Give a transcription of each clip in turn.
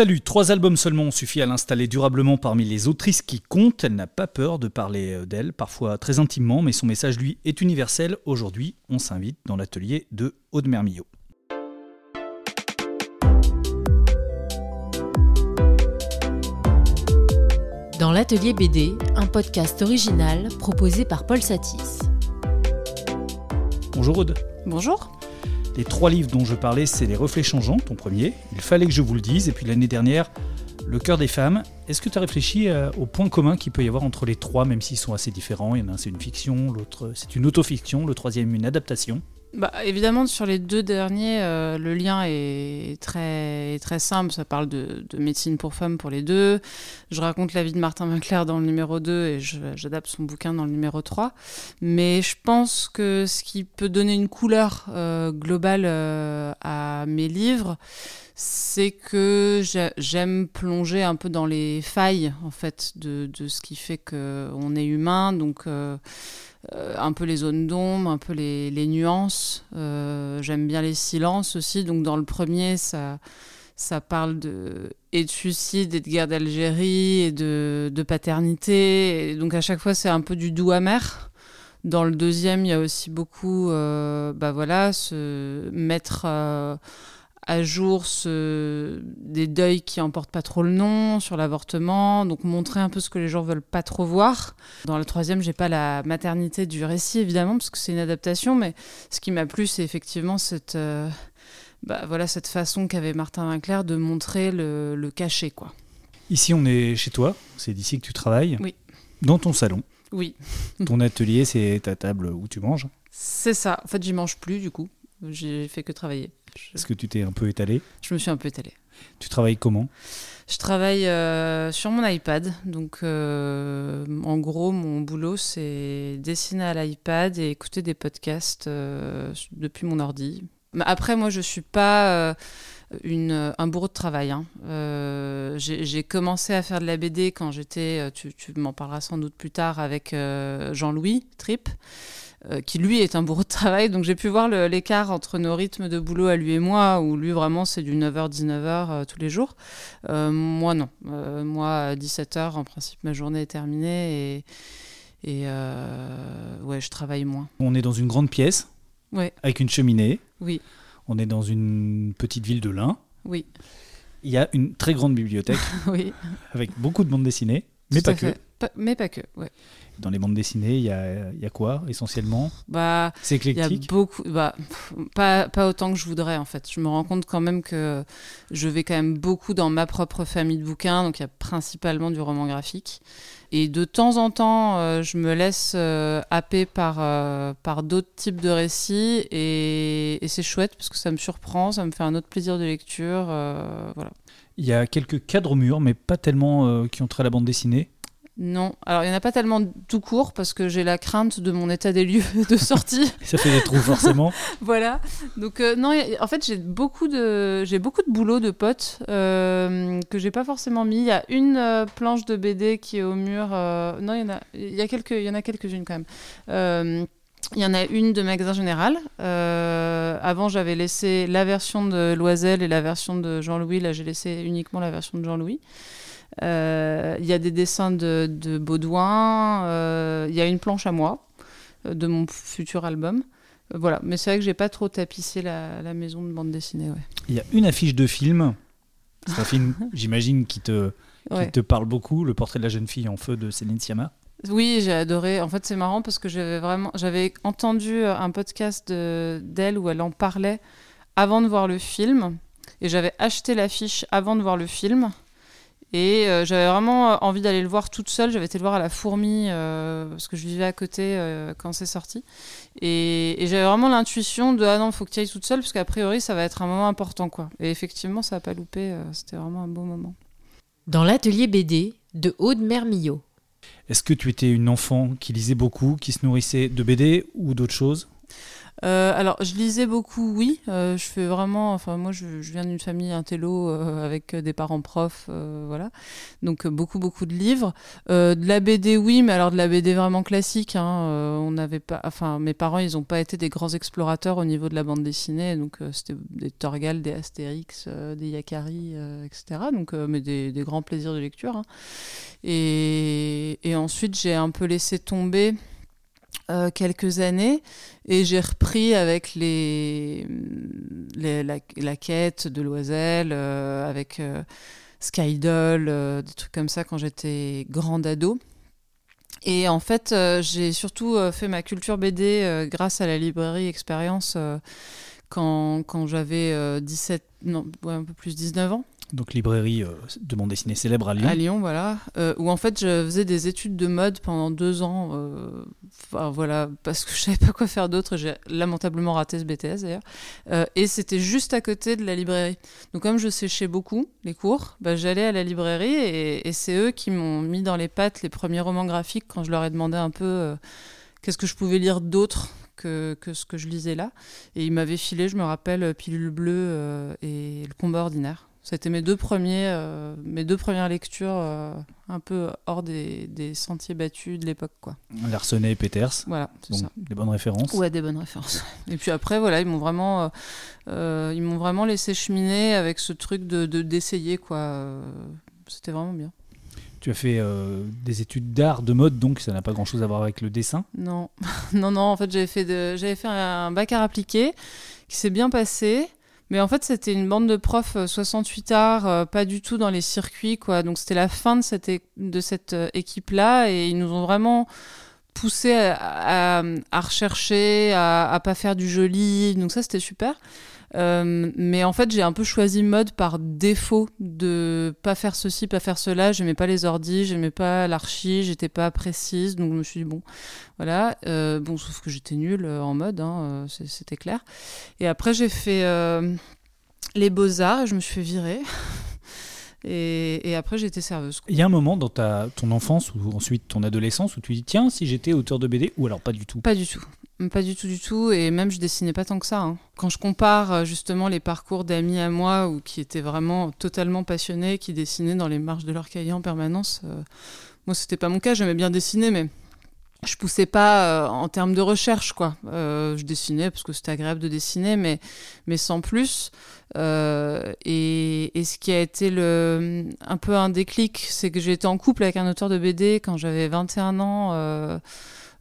Salut, trois albums seulement ont suffi à l'installer durablement parmi les autrices qui comptent. Elle n'a pas peur de parler euh, d'elle, parfois très intimement, mais son message, lui, est universel. Aujourd'hui, on s'invite dans l'atelier de Aude Mermillot. Dans l'atelier BD, un podcast original proposé par Paul Satis. Bonjour Aude. Bonjour. Les trois livres dont je parlais, c'est Les Reflets Changeants, ton premier. Il fallait que je vous le dise. Et puis l'année dernière, Le cœur des femmes. Est-ce que tu as réfléchi euh, au point commun qu'il peut y avoir entre les trois, même s'ils sont assez différents? Il y en a un, c'est une fiction, l'autre, c'est une autofiction, le troisième, une adaptation. Bah, évidemment, sur les deux derniers, euh, le lien est très, très simple. Ça parle de, de, médecine pour femmes pour les deux. Je raconte la vie de Martin Winkler dans le numéro 2 et j'adapte son bouquin dans le numéro 3. Mais je pense que ce qui peut donner une couleur euh, globale euh, à mes livres, c'est que j'aime plonger un peu dans les failles en fait de, de ce qui fait qu'on est humain. Donc euh, un peu les zones d'ombre, un peu les, les nuances. Euh, j'aime bien les silences aussi. Donc dans le premier, ça, ça parle de, et de suicide, et de guerre d'Algérie, et de, de paternité. Donc à chaque fois, c'est un peu du doux amer. Dans le deuxième, il y a aussi beaucoup, euh, bah voilà, se mettre euh, à jour ce, des deuils qui emportent pas trop le nom sur l'avortement, donc montrer un peu ce que les gens veulent pas trop voir. Dans le troisième, j'ai pas la maternité du récit évidemment parce que c'est une adaptation, mais ce qui m'a plu, c'est effectivement cette euh, bah, voilà cette façon qu'avait Martin Winkler de montrer le, le cachet quoi. Ici, on est chez toi. C'est d'ici que tu travailles. Oui. Dans ton salon. Oui. ton atelier, c'est ta table où tu manges. C'est ça. En fait, j'y mange plus du coup. J'ai fait que travailler. Est-ce que tu t'es un peu étalé Je me suis un peu étalée. Tu travailles comment Je travaille euh, sur mon iPad. Donc, euh, en gros, mon boulot, c'est dessiner à l'iPad et écouter des podcasts euh, depuis mon ordi. Après, moi, je suis pas une, un bourreau de travail. Hein. Euh, J'ai commencé à faire de la BD quand j'étais, tu, tu m'en parleras sans doute plus tard, avec euh, Jean-Louis Tripp. Euh, qui lui est un bourreau de travail. Donc j'ai pu voir l'écart entre nos rythmes de boulot à lui et moi, où lui vraiment c'est du 9h-19h euh, tous les jours. Euh, moi non. moi à 17h en principe ma journée est terminée et, et ouais je travaille moins. On est dans une grande pièce ouais. avec une cheminée. Oui. On est dans une petite ville de l'Ain. Oui. Il y a une très grande bibliothèque oui. avec beaucoup de bandes dessinées, mais Tout pas que. fait. Pas- mais pas que, ouais. Dans les bandes dessinées, il y a, y a quoi essentiellement? Bah, C'est Il y a éclectique beaucoup, bah, pas, pas autant que je voudrais en fait. Je me rends compte quand même que je vais quand même beaucoup dans ma propre famille de bouquins, donc il y a principalement du roman graphique. Et de temps en temps, euh, je me laisse euh, happer par, euh, par d'autres types de récits et, et c'est chouette parce que ça me surprend, ça me fait un autre plaisir de lecture. voilà. Il y a quelques cadres au mur, mais pas tellement qui ont trait à la bande dessinée. Non, alors il n'y en a pas tellement tout court parce que j'ai la crainte de mon état des lieux de sortie. Ça fait des trous forcément. voilà. Donc euh, non, en fait j'ai beaucoup de j'ai beaucoup de boulot de potes euh, que j'ai pas forcément mis. Il y a une euh, planche de BD qui est au mur. euh, non, il y en a il y a quelques il y en a quelques-unes quand même. Il y en a une de Magasin Général. Euh, avant, j'avais laissé la version de Loisel et la version de Jean-Louis. Là, j'ai laissé uniquement la version de Jean-Louis. Euh, Il y a des dessins de, de Baudouin. Euh, Il y a une planche à moi euh, de mon futur album. Voilà, mais c'est vrai que j'ai pas trop tapissé la, la maison de bande dessinée. Ouais. Il y a une affiche de film. C'est un film, j'imagine, qui te, qui Ouais. te parle beaucoup, Le portrait de la jeune fille en feu de Céline Sciamma. Oui, j'ai adoré. En fait, c'est marrant parce que j'avais vraiment, j'avais entendu un podcast de- d'elle où elle en parlait avant de voir le film, et j'avais acheté l'affiche avant de voir le film. Et euh, j'avais vraiment euh, envie d'aller le voir toute seule. J'avais été le voir à la Fourmi euh, parce que je vivais à côté euh, quand c'est sorti. Et, et j'avais vraiment l'intuition de ah non, faut que tu ailles toute seule parce qu'a priori ça va être un moment important quoi. Et effectivement, ça a pas loupé. euh, C'était vraiment un beau moment. Dans l'atelier BD de Aude Mermillot. Est-ce que tu étais une enfant qui lisait beaucoup, qui se nourrissait de BD ou d'autres choses? Euh, alors, je lisais beaucoup, oui. Euh, je fais vraiment. Enfin, moi, je, viens d'une famille intello euh, avec des parents profs, voilà. Donc, beaucoup, beaucoup de livres. de la BD, oui, mais alors de la BD vraiment classique. Hein, on n'avait pas. Enfin, mes parents, ils n'ont pas été des grands explorateurs au niveau de la bande dessinée. Donc, c'était des Torgal, des Astérix, des Yakari, etc. Donc, mais des, grands plaisirs de lecture. Hein. Et, et ensuite, j'ai un peu laissé tomber. Euh, quelques années et j'ai repris avec les, la, quête de Loisel, euh, avec euh, Skydoll, des trucs comme ça quand j'étais grande ado. Et en fait, j'ai surtout fait ma culture BD grâce à la librairie Expérience quand, quand j'avais 17, non, un peu plus 19 ans donc librairie euh, de bande dessinée célèbre à Lyon. À Lyon, voilà. Euh, où en fait, je faisais des études de mode pendant deux ans. Euh, voilà, parce que je savais pas quoi faire d'autre. J'ai lamentablement raté ce BTS d'ailleurs. et c'était juste à côté de la librairie. Donc comme je séchais beaucoup les cours, bah, j'allais à la librairie et, c'est eux qui m'ont mis dans les pattes les premiers romans graphiques quand je leur ai demandé un peu qu'est-ce que je pouvais lire d'autre que, que, ce que je lisais là. Et ils m'avaient filé, je me rappelle, Pilule Bleue et Le Combat Ordinaire. C'était mes deux premiers, euh, mes deux premières lectures euh, un peu hors des, des sentiers battus de l'époque, quoi. Larsenet et Peters. Voilà, c'est ça. Des bonnes références. Ouais, des bonnes références. Et puis après, voilà, ils m'ont vraiment, euh, ils m'ont vraiment laissé cheminer avec ce truc de d'essayer, quoi. C'était vraiment bien. Tu as fait des études d'art, de mode, donc ça n'a pas grand-chose à voir avec le dessin. Non, non, non. En fait, j'avais fait, de... j'avais fait un bac à appliqué qui s'est bien passé. Mais en fait, c'était une bande de profs 68 euh, arts, euh, pas du tout dans les circuits, quoi. Donc c'était la fin de cette, de cette euh, équipe-là et ils nous ont vraiment poussé à, rechercher, à, à pas faire du joli. Donc ça, c'était super. Euh, mais en fait, j'ai un peu choisi mode par défaut de pas faire ceci, pas faire cela. J'aimais pas les ordis, j'aimais pas l'archi, j'étais pas précise. Donc je me suis dit, bon, voilà. Euh, bon, sauf que j'étais nulle en mode, hein, c'était clair. Et après, j'ai fait euh, les beaux-arts et je me suis fait virer. Et, et, après, j'étais serveuse. Il y a un moment dans ta, ton enfance ou ensuite ton adolescence où tu dis tiens, si j'étais auteur de BD, ou alors pas du tout? Pas du tout. Pas du tout, du tout. Et même, je dessinais pas tant que ça. Hein. Quand je compare euh, justement les parcours d'amis à moi, ou qui étaient vraiment totalement passionnés, qui dessinaient dans les marges de leur cahier en permanence, euh, moi, c'était pas mon cas. J'aimais bien dessiner, mais je poussais pas euh, en termes de recherche, quoi. je dessinais parce que c'était agréable de dessiner, mais, mais sans plus. et, et, ce qui a été le, un peu un déclic, c'est que j'ai été en couple avec un auteur de BD quand j'avais 21 ans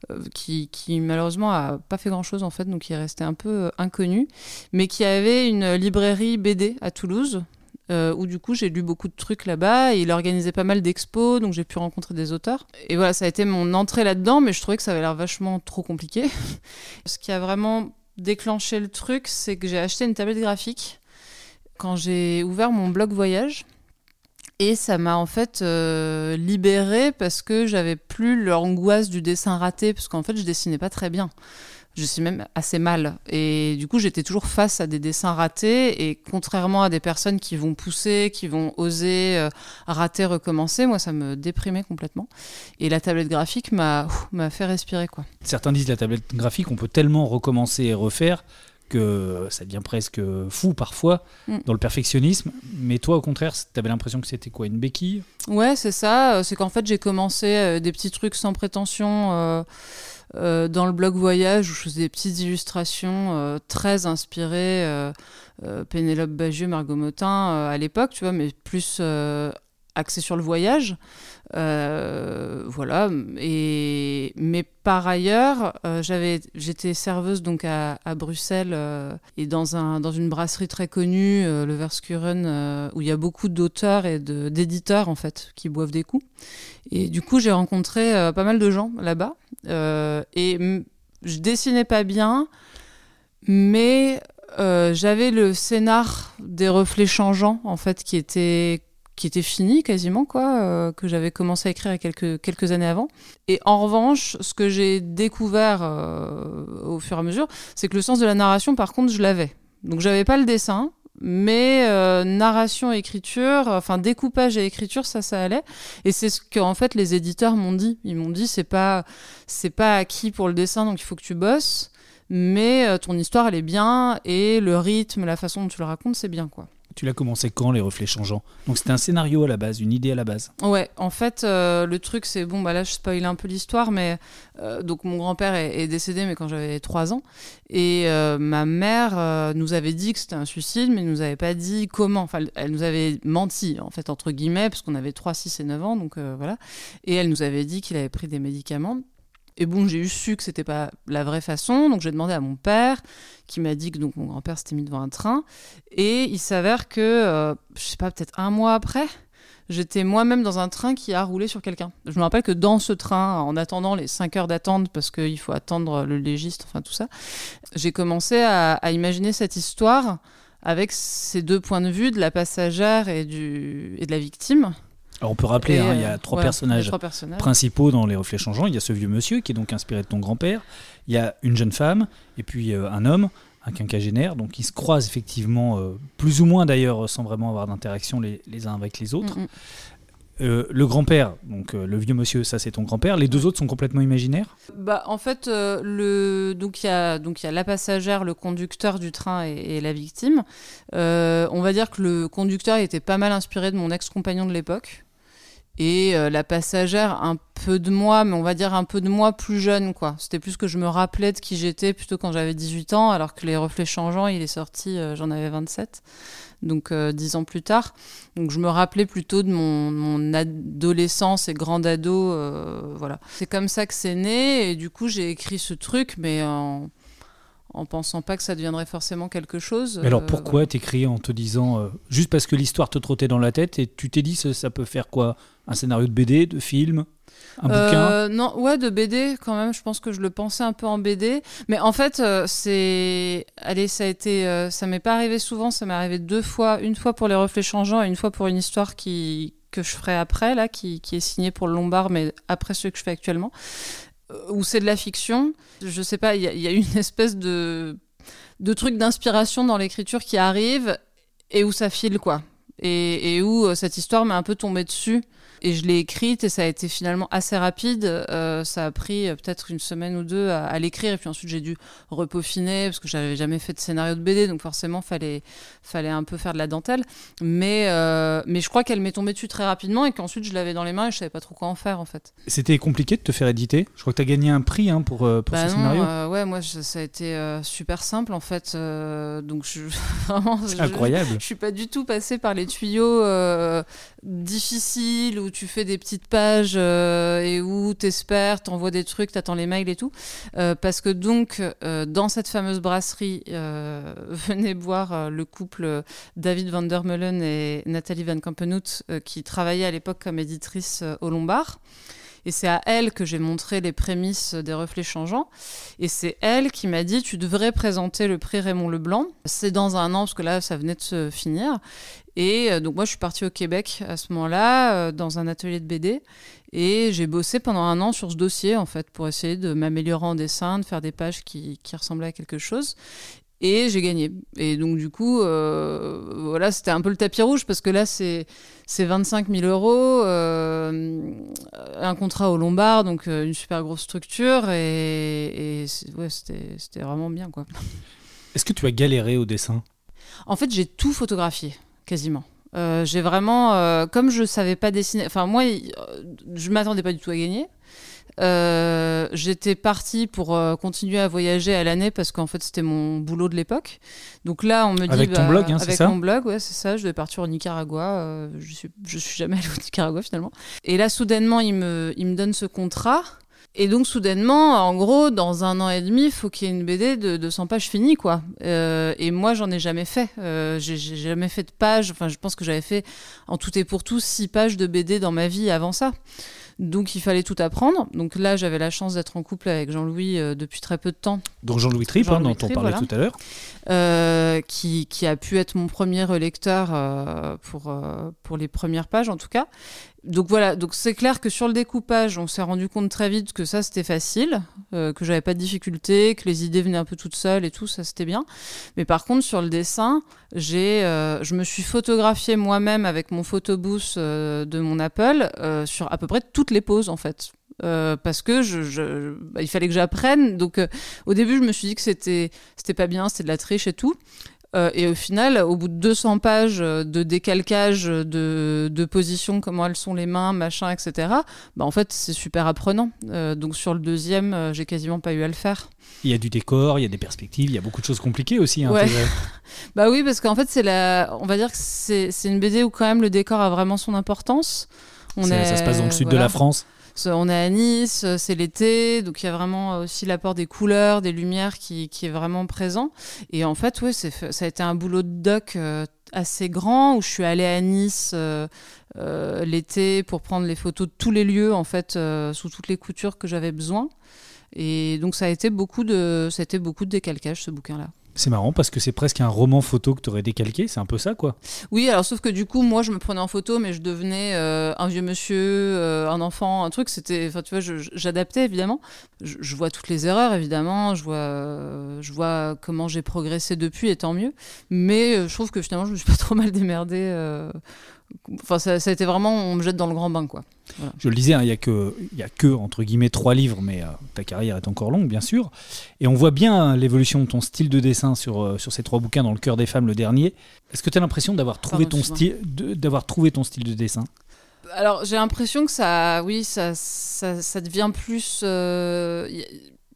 euh, qui, qui, malheureusement a pas fait grand chose en fait, donc il est resté un peu euh, inconnu, mais qui avait une librairie BD à Toulouse. Euh, où du coup j'ai lu beaucoup de trucs là-bas et il organisait pas mal d'expos donc j'ai pu rencontrer des auteurs. Et voilà ça a été mon entrée là-dedans mais je trouvais que ça avait l'air vachement trop compliqué. Ce qui a vraiment déclenché le truc c'est que j'ai acheté une tablette graphique quand j'ai ouvert mon blog voyage. Et ça m'a en fait euh, libérée parce que j'avais plus l'angoisse du dessin raté, parce qu'en fait je dessinais pas très bien. Je suis même assez mal. Et du coup, j'étais toujours face à des dessins ratés. Et contrairement à des personnes qui vont pousser, qui vont oser euh, rater, recommencer, moi, ça me déprimait complètement. Et la tablette graphique m'a fait respirer. quoi. Certains disent la tablette graphique, on peut tellement recommencer et refaire que ça devient presque fou parfois mm. dans le perfectionnisme. Mais toi, au contraire, tu avais l'impression que c'était quoi Une béquille? Ouais, c'est ça. Euh, c'est qu'en fait, j'ai commencé euh, des petits trucs sans prétention. Euh, dans le blog voyage où je faisais des petites illustrations très inspirées Pénélope Bagieux, Margot Motin à l'époque, tu vois, mais plus axé sur le voyage. Euh, voilà. Et, mais par ailleurs, euh, j'étais serveuse donc à, Bruxelles euh, et dans, un, dans une brasserie très connue, le Verskuren, où il y a beaucoup d'auteurs et d'éditeurs en fait qui boivent des coups. Et du coup, j'ai rencontré pas mal de gens là-bas. et je dessinais pas bien, mais j'avais le scénar des reflets changeants en fait qui était qui était fini quasiment, quoi, euh, que j'avais commencé à écrire quelques, quelques années avant. Et en revanche, ce que j'ai découvert euh, au fur et à mesure, c'est que le sens de la narration, par contre, je l'avais. Donc j'avais pas le dessin, mais euh, narration, écriture, enfin découpage et écriture, ça, ça allait. Et c'est ce que en fait les éditeurs m'ont dit. Ils m'ont dit c'est pas c'est pas acquis pour le dessin, donc il faut que tu bosses mais ton histoire elle est bien et le rythme, la façon dont tu le racontes, c'est bien quoi. Tu l'as commencé quand, Les Reflets Changeants? Donc c'était un scénario à la base, une idée à la base Ouais, en fait, euh, le truc, c'est. Bon, bah là, je spoil un peu l'histoire, mais. Euh, donc mon grand-père est, décédé, mais quand j'avais 3 ans. Et euh, ma mère nous avait dit que c'était un suicide, mais nous avait pas dit comment. Enfin, elle nous avait menti, en fait, entre guillemets, parce qu'on avait 3, 6 et 9 ans, donc voilà. Et elle nous avait dit qu'il avait pris des médicaments. Et bon, j'ai eu su que c'était pas la vraie façon, donc j'ai demandé à mon père, qui m'a dit que donc mon grand-père s'était mis devant un train. Et il s'avère que, euh, je sais pas, peut-être un mois après, j'étais moi-même dans un train qui a roulé sur quelqu'un. Je me rappelle que dans ce train, en attendant les 5 heures d'attente, parce qu'il faut attendre le légiste, enfin tout ça, j'ai commencé à, à, imaginer cette histoire avec ces deux points de vue de la passagère et, du, et de la victime. Alors on peut rappeler, hein, il y a trois, personnages principaux dans Les Reflets Changeants. Il y a ce vieux monsieur qui est donc inspiré de ton grand-père. Il y a une jeune femme et puis euh, un homme, un quinquagénaire. Donc ils se croisent effectivement, euh, plus ou moins d'ailleurs, sans vraiment avoir d'interaction les, uns avec les autres. Mm, mm. Euh, le grand-père, donc le vieux monsieur, ça c'est ton grand-père. Les deux autres sont complètement imaginaires? Bah en fait, le donc il y a donc il y a la passagère, le conducteur du train et, et la victime. on va dire que le conducteur était pas mal inspiré de mon ex-compagnon de l'époque et euh, la passagère un peu de moi, mais on va dire un peu de moi plus jeune, quoi. C'était plus que je me rappelais de qui j'étais plutôt quand j'avais 18 ans, alors que Les Reflets Changeants, il est sorti, euh, j'en avais 27, donc euh, 10 ans plus tard. Donc je me rappelais plutôt de mon, mon adolescence et grande ado, euh, voilà. C'est comme ça que c'est né, et du coup j'ai écrit ce truc, mais en en pensant pas que ça deviendrait forcément quelque chose. Mais alors euh, pourquoi t'écris en te disant euh, juste parce que l'histoire te trottait dans la tête et tu t'es dit ça, ça peut faire quoi? Un scénario de BD, de film un euh, bouquin? Non, ouais, de BD quand même. Je pense que je le pensais un peu en BD, mais en fait, c'est, allez, ça a été, ça m'est pas arrivé souvent. Ça m'est arrivé deux fois, une fois pour les reflets changeants et une fois pour une histoire qui que je ferai après là, qui, qui est signée pour le Lombard, mais après ce que je fais actuellement. Euh, ou c'est de la fiction. Je sais pas, il y, a une espèce de, de truc d'inspiration dans l'écriture qui arrive et où ça file, quoi. Et, et où euh, cette histoire m'est un peu tombée dessus et je l'ai écrite et ça a été finalement assez rapide. Euh, ça a pris euh, peut-être une semaine ou deux à, l'écrire et puis ensuite j'ai dû repeaufiner parce que j'avais jamais fait de scénario de BD donc forcément fallait fallait un peu faire de la dentelle. Mais euh, mais je crois qu'elle m'est tombée dessus très rapidement et qu'ensuite je l'avais dans les mains et je savais pas trop quoi en faire en fait. C'était compliqué de te faire éditer? Je crois que tu as gagné un prix hein, pour pour bah ce scénario. ouais moi ça a été super simple en fait. donc je vraiment incroyable. Je, je, suis pas du tout passée par les tuyaux difficiles ou tu fais des petites pages euh, et où t'espères, t'envoies des trucs, t'attends les mails et tout. Euh, parce que donc, euh, dans cette fameuse brasserie, venez boire le couple David van der Meulen et Nathalie Van Kampenhout, qui travaillaient à l'époque comme éditrice au Lombard. Et c'est à elle que j'ai montré les prémices des reflets changeants. Et c'est elle qui m'a dit, tu devrais présenter le prix Raymond Leblanc. C'est dans un an, parce que là, ça venait de se finir. Et euh, donc moi, je suis partie au Québec à ce moment-là, euh, dans un atelier de BD. Et j'ai bossé pendant un an sur ce dossier, en fait, pour essayer de m'améliorer en dessin, de faire des pages qui, qui ressemblaient à quelque chose. Et j'ai gagné. Et donc, du coup, euh, voilà, c'était un peu le tapis rouge parce que là, c'est, c'est 25 000 euros, euh, un contrat au Lombard, donc euh, une super grosse structure. Et, et ouais, c'était, c'était vraiment bien, quoi. Est-ce que tu as galéré au dessin? En fait, j'ai tout photographié, quasiment. j'ai vraiment, comme je savais pas dessiner, enfin moi, je m'attendais pas du tout à gagner. Euh, j'étais partie pour euh, continuer à voyager à l'année parce qu'en fait c'était mon boulot de l'époque. Donc là on me dit avec ton bah, blog, hein, avec ça mon blog, ouais c'est ça. Je devais partir au Nicaragua. Euh, je suis je suis jamais allée au Nicaragua finalement. Et là soudainement il me il me donne ce contrat. Et donc soudainement, en gros, dans un an et demi, il faut qu'il y ait une BD de, de 100 pages finie, quoi. Euh, et moi, j'en ai jamais fait. Euh, j'ai jamais fait de pages. Enfin, je pense que j'avais fait en tout et pour tout six pages de BD dans ma vie avant ça. Donc il fallait tout apprendre. Donc là, j'avais la chance d'être en couple avec Jean-Louis euh, depuis très peu de temps. Donc Jean-Louis Tripp, hein, dont on parlait tout à l'heure. Euh, qui, qui, a pu être mon premier relecteur euh, pour, pour les premières pages en tout cas. Donc voilà, donc c'est clair que sur le découpage, on s'est rendu compte très vite que ça c'était facile, que j'avais pas de difficulté, que les idées venaient un peu toutes seules et tout, ça c'était bien. Mais par contre sur le dessin, j'ai, je me suis photographié moi-même avec mon photobooth de mon Apple sur à peu près toutes les poses en fait. parce que je, bah, il fallait que j'apprenne. Donc au début, je me suis dit que c'était c'était pas bien, c'était de la triche et tout. Euh, et au final, au bout de 200 pages de décalcage de, de positions, comment elles sont les mains, machin, etc., bah en fait, c'est super apprenant. Euh, donc sur le deuxième, euh, j'ai quasiment pas eu à le faire. Il y a du décor, il y a des perspectives, il y a beaucoup de choses compliquées aussi. Hein, bah oui, parce qu'en fait, c'est la... on va dire que c'est une BD où quand même le décor a vraiment son importance. On est... Ça se passe dans le sud de la France on est à Nice, c'est l'été, donc il y a vraiment aussi l'apport des couleurs, des lumières qui, est vraiment présent. Et en fait, oui, ça a été un boulot de doc euh, assez grand où je suis allée à Nice euh, euh, l'été pour prendre les photos de tous les lieux, en fait, sous toutes les coutures que j'avais besoin. Et donc ça a été beaucoup de, ça a été beaucoup de décalcage ce bouquin-là. C'est marrant parce que c'est presque un roman photo que tu aurais décalqué, c'est un peu ça quoi. Oui, alors sauf que du coup, moi je me prenais en photo, mais je devenais euh, un vieux monsieur, euh, un enfant, un truc. C'était, enfin tu vois, j'adaptais évidemment. Je, vois toutes les erreurs évidemment, je vois, je vois comment j'ai progressé depuis et tant mieux. Mais euh, je trouve que finalement je me suis pas trop mal démerdé Enfin, ça, a été vraiment, on me jette dans le grand bain, quoi. Je le disais, hein, il n'y a, que, y a que, entre guillemets, trois livres, mais euh, ta carrière est encore longue, bien sûr. Et on voit bien l'évolution de ton style de dessin sur, euh, sur ces trois bouquins, dans Le cœur des femmes, le dernier. Est-ce que tu as l'impression d'avoir trouvé, ton style, d'avoir trouvé ton style de dessin? Alors j'ai l'impression que ça, oui, ça, ça, devient plus. Euh,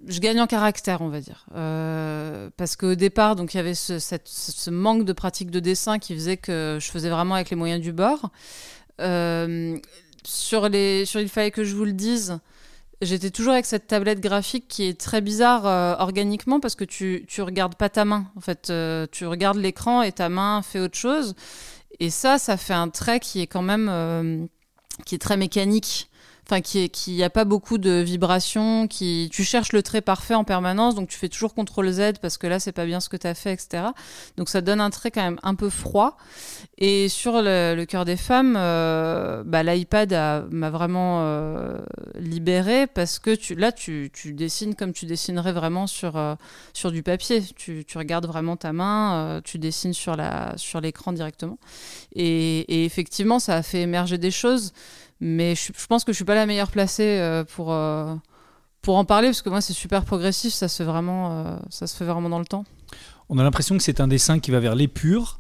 je gagne en caractère, on va dire. Euh, parce qu'au départ, donc il y avait ce, manque de pratique de dessin qui faisait que je faisais vraiment avec les moyens du bord. Euh, sur, les, sur Il fallait que je vous le dise, j'étais toujours avec cette tablette graphique qui est très bizarre euh, organiquement parce que tu, tu regardes pas ta main. En fait, tu regardes l'écran et ta main fait autre chose. Et ça, ça fait un trait qui est quand même qui est très mécanique enfin qui qui a pas beaucoup de vibrations, qui tu cherches le trait parfait en permanence, donc tu fais toujours CTRL Z parce que là c'est pas bien ce que tu as fait, etc. Donc ça donne un trait quand même un peu froid. Et sur le, cœur des femmes, euh, bah, l'iPad m'a vraiment euh, libéré parce que tu, là tu, tu, dessines comme tu dessinerais vraiment sur, euh, sur du papier. Tu, tu, regardes vraiment ta main, tu dessines sur sur l'écran directement. Et, et effectivement, ça a fait émerger des choses. Mais je, pense que je suis pas la meilleure placée euh, pour, euh, pour en parler, parce que moi, c'est super progressif, ça se, fait vraiment, euh, ça se fait vraiment dans le temps. On a l'impression que c'est un dessin qui va vers l'épure.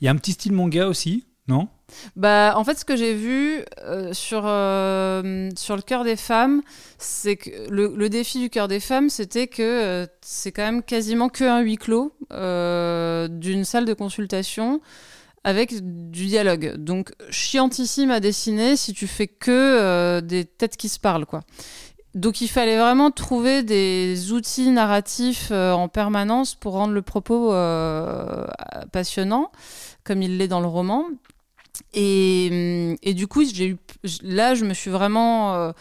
Il y a un petit style manga aussi, non? Bah, en fait, ce que j'ai vu sur, sur le cœur des femmes, c'est que le, le, défi du cœur des femmes, c'était que c'est quand même quasiment que un huis clos d'une salle de consultation avec du dialogue. Donc chiantissime à dessiner si tu fais que euh, des têtes qui se parlent, quoi. Donc il fallait vraiment trouver des outils narratifs euh, en permanence pour rendre le propos euh, passionnant, comme il l'est dans le roman. Et, et du coup, eu, là, je me suis vraiment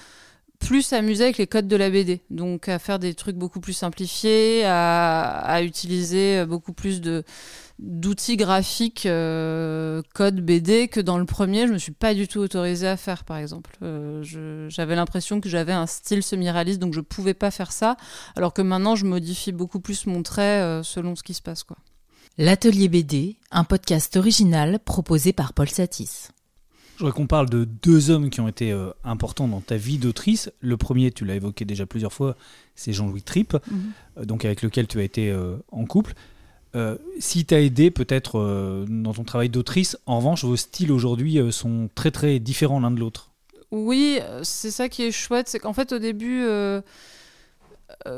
plus amusée avec les codes de la BD. Donc à faire des trucs beaucoup plus simplifiés, à utiliser beaucoup plus de d'outils graphiques euh, code BD que dans le premier, je me suis pas du tout autorisée à faire, par exemple. Euh, j'avais l'impression que j'avais un style semi-réaliste, donc je pouvais pas faire ça, alors que maintenant, je modifie beaucoup plus mon trait euh, selon ce qui se passe. quoi. L'Atelier BD, un podcast original proposé par Paul Satis. Je voudrais qu'on parle de deux hommes qui ont été importants dans ta vie d'autrice. Le premier, tu l'as évoqué déjà plusieurs fois, c'est Jean-Louis Tripp, mhm. donc avec lequel tu as été en couple. Euh, si t'a aidé peut-être euh, dans ton travail d'autrice, en revanche, vos styles aujourd'hui euh, sont très très différents l'un de l'autre. Oui, c'est ça qui est chouette, c'est qu'en fait au début,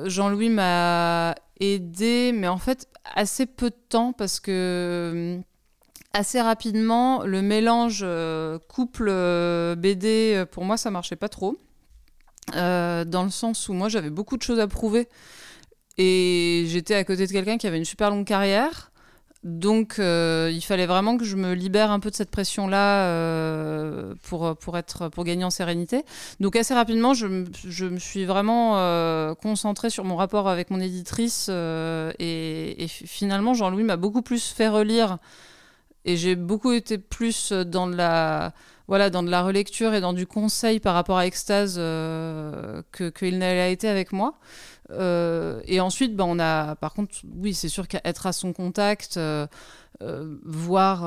Jean-Louis m'a aidé, mais en fait assez peu de temps parce que assez rapidement, le mélange couple BD, pour moi, ça marchait pas trop. dans le sens où moi j'avais beaucoup de choses à prouver et j'étais à côté de quelqu'un qui avait une super longue carrière. Donc, euh, il fallait vraiment que je me libère un peu de cette pression-là euh, pour, pour, être, pour gagner en sérénité. Donc, assez rapidement, je, je me suis vraiment euh, concentrée sur mon rapport avec mon éditrice. Et, finalement, Jean-Louis m'a beaucoup plus fait relire. Et j'ai beaucoup été plus dans de la voilà, dans de la relecture et dans du conseil par rapport à Extase qu'il n'a été avec moi. Euh, et ensuite, bah, on a, par contre, oui, c'est sûr qu'être à son contact, euh, voir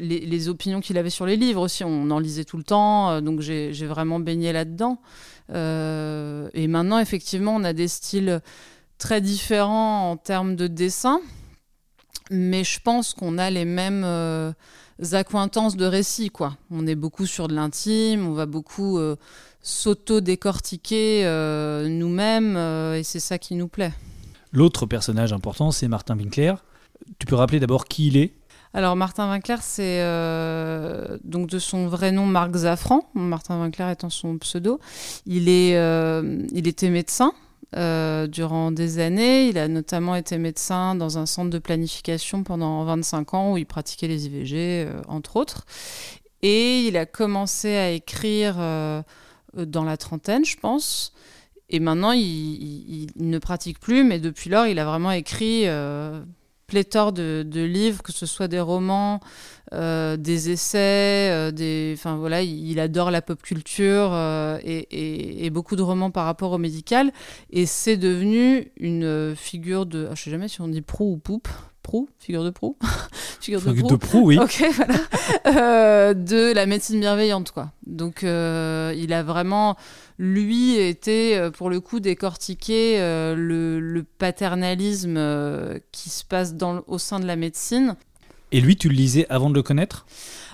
les, opinions qu'il avait sur les livres aussi. On en lisait tout le temps, donc j'ai vraiment baigné là-dedans. et maintenant, effectivement, on a des styles très différents en termes de dessin, mais je pense qu'on a les mêmes accointances de récits, quoi. On est beaucoup sur de l'intime, on va beaucoup euh, s'auto-décortiquer euh, nous-mêmes, euh, et c'est ça qui nous plaît. L'autre personnage important, c'est Martin Winkler. Tu peux rappeler d'abord qui il est? Alors Martin Winkler, c'est donc de son vrai nom Marc Zafran, Martin Winkler étant son pseudo. Il, est, il était médecin, euh, durant des années. Il a notamment été médecin dans un centre de planification pendant 25 ans où il pratiquait les IVG, euh, entre autres. Et il a commencé à écrire euh, dans la trentaine, je pense. Et maintenant, il, ne pratique plus, mais depuis lors, il a vraiment écrit pléthore de, livres, que ce soit des romans, euh, des essais, euh, des, enfin voilà, il, adore la pop culture euh, et, beaucoup de romans par rapport au médical. Et c'est devenu une figure de, je sais jamais si on dit pro ou poupe, Prou, figure de proue figure de proue. oui. Ok, voilà. Euh, de la médecine bienveillante, quoi. Donc, euh, il a vraiment, lui, été, euh, pour le coup, décortiqué le, paternalisme qui se passe dans, au sein de la médecine. Et lui, tu le lisais avant de le connaître?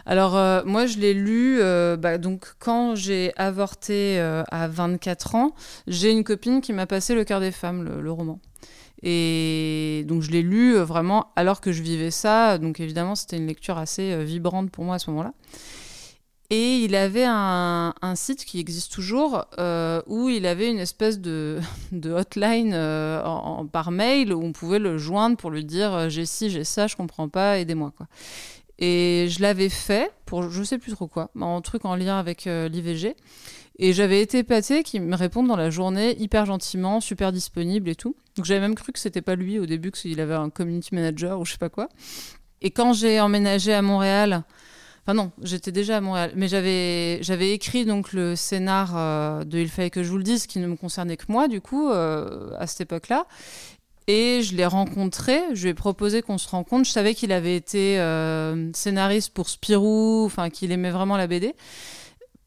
Alors moi je l'ai lu bah, donc quand j'ai avorté à 24 ans, j'ai une copine qui m'a passé Le cœur des femmes, le roman. Et donc je l'ai lu euh, vraiment alors que je vivais ça. Donc évidemment, c'était une lecture assez euh, vibrante pour moi à ce moment-là. Et il avait un, site qui existe toujours euh, où il avait une espèce de, hotline par mail où on pouvait le joindre pour lui dire j'ai ci, j'ai ça, je comprends pas, aidez-moi. quoi. Et je l'avais fait pour je sais plus trop quoi, un truc en lien avec l'IVG. Et j'avais été épatée qu'il me réponde dans la journée hyper gentiment, super disponible et tout. Donc j'avais même cru que c'était pas lui au début, qu'il avait un community manager ou je sais pas quoi. Et quand j'ai emménagé à Montréal, enfin non, j'étais déjà à Montréal, mais j'avais j'avais écrit donc le scénar euh, de Il fallait que je vous le dise, qui ne me concernait que moi du coup euh, à cette époque-là. Et je l'ai rencontré, je lui ai proposé qu'on se rencontre. Je savais qu'il avait été euh, scénariste pour Spirou, enfin qu'il aimait vraiment la BD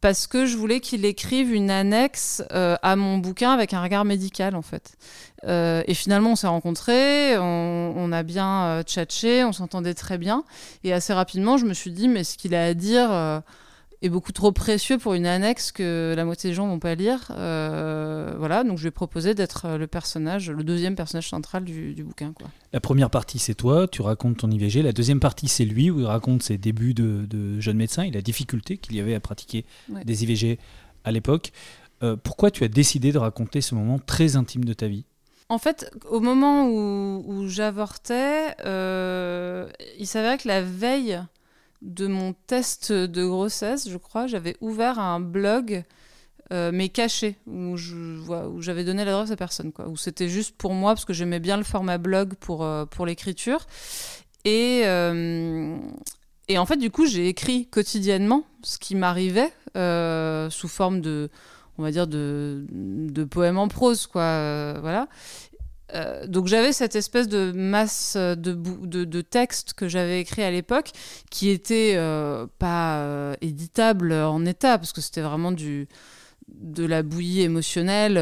parce que je voulais qu'il écrive une annexe euh, à mon bouquin avec un regard médical en fait. Euh, et finalement, on s'est rencontrés, on, a bien euh, tchatché, on s'entendait très bien. Et assez rapidement, je me suis dit, mais ce qu'il a à dire est beaucoup trop précieux pour une annexe que la moitié des gens vont pas lire. Euh, voilà, donc je lui ai proposé d'être euh, le personnage, le deuxième personnage central du, bouquin. Quoi. La première partie, c'est toi, tu racontes ton IVG. La deuxième partie, c'est lui, où il raconte ses débuts de, jeune médecin et la difficulté qu'il y avait à pratiquer des IVG à l'époque. Euh, pourquoi tu as décidé de raconter ce moment très intime de ta vie? En fait, au moment où, où j'avortais, il s'avérait que la veille de mon test de grossesse, je crois, j'avais ouvert un blog, euh, mais caché, où, j'avais donné l'adresse à personne, quoi. Où c'était juste pour moi, parce que j'aimais bien le format blog pour, euh, l'écriture. Et, euh, et en fait, du coup, j'ai écrit quotidiennement ce qui m'arrivait sous forme de on va dire de, de poèmes en prose quoi voilà euh, donc j'avais cette espèce de masse de, de, de textes que j'avais écrit à l'époque qui était euh, pas euh, éditable en état parce que c'était vraiment du de la bouillie émotionnelle